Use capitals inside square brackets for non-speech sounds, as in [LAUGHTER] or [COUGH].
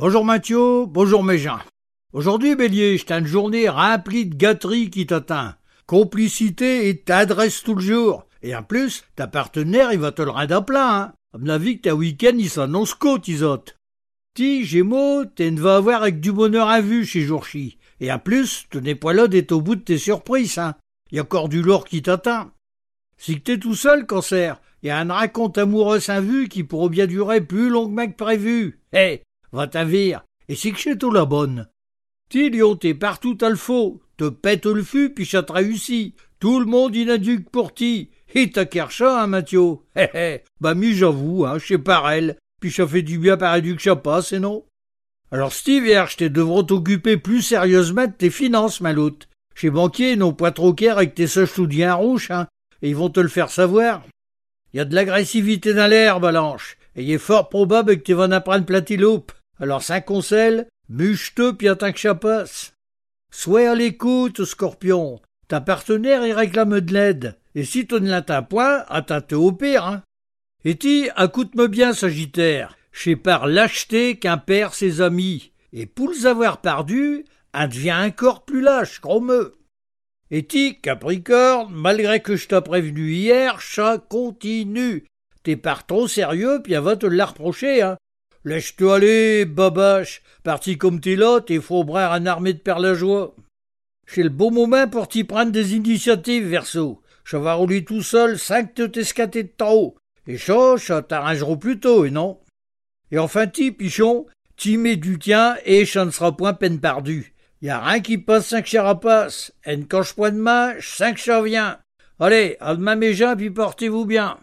Bonjour Mathieu, bonjour mes gens. Aujourd'hui, Bélier, j't'ai une journée remplie de gâteries qui t'atteint. Complicité et t'adresse tout le jour. Et en plus, ta partenaire, il va te le rendre à plein, hein. À mon avis que ta week-end, il s'annonce côte, isote. Ti, Gémeaux, t'es ne vas avoir avec du bonheur à vue chez Jourchi. Et en plus, pas là d'être au bout de tes surprises, hein. Y a encore du lourd qui t'atteint. Si que t'es tout seul, cancer, y a un raconte amoureux sans vue qui pourrait bien durer plus longuement que prévu. Eh, va t'avir. Et c'est que chez toi la bonne? Ti, Lion, t'es partout à le faux. Te pète le fût, puis ça te. Tout le monde inaduque pour ti. Et ta kercha, hein, Mathieu. [LAUGHS] Hé hé. Bah, mi, j'avoue, hein, chez elle. Puis ça fait du bien par que ça passe, et non? Alors, Steve hier, je devront t'occuper plus sérieusement de tes finances, maloute. Chez banquier, non pas trop care avec tes soches tout rouges, hein, et ils vont te le faire savoir. Y a de l'agressivité dans l'air, Balanche, et il est fort probable que tu vas en apprendre platiloupe. Alors, ça conseil, Bûche-te, puis attends que ça passe. Sois à l'écoute, scorpion. Ta partenaire, il réclame de l'aide. Et si tu ne l'atteins point, attends-te au pire, hein. Et ti, écoute-me bien, Sagittaire. Chez par lâcheté qu'un perd ses amis. Et pour les avoir perdus, un devient encore plus lâche, chromeux. Et ti, Capricorne, malgré que je t'ai prévenu hier, ça continue. T'es pas trop sérieux, puis va te la reprocher, hein. Laisse-toi aller, babache. Parti comme t'es là, t'es faux bras en armée de perles la joie. C'est le beau moment pour t'y prendre des initiatives, Verso. Je vais rouler tout seul cinq de t'escater de trop. Et ça, ça t'arrangera plus tôt, et non? Et enfin, ti, pichon, t'y mets du tien et ça ne sera point peine perdue. Y a rien qui passe cinq charapaces. Et ne coche point de main, cinq chats vient. Allez, à demain mes gens, puis portez-vous bien.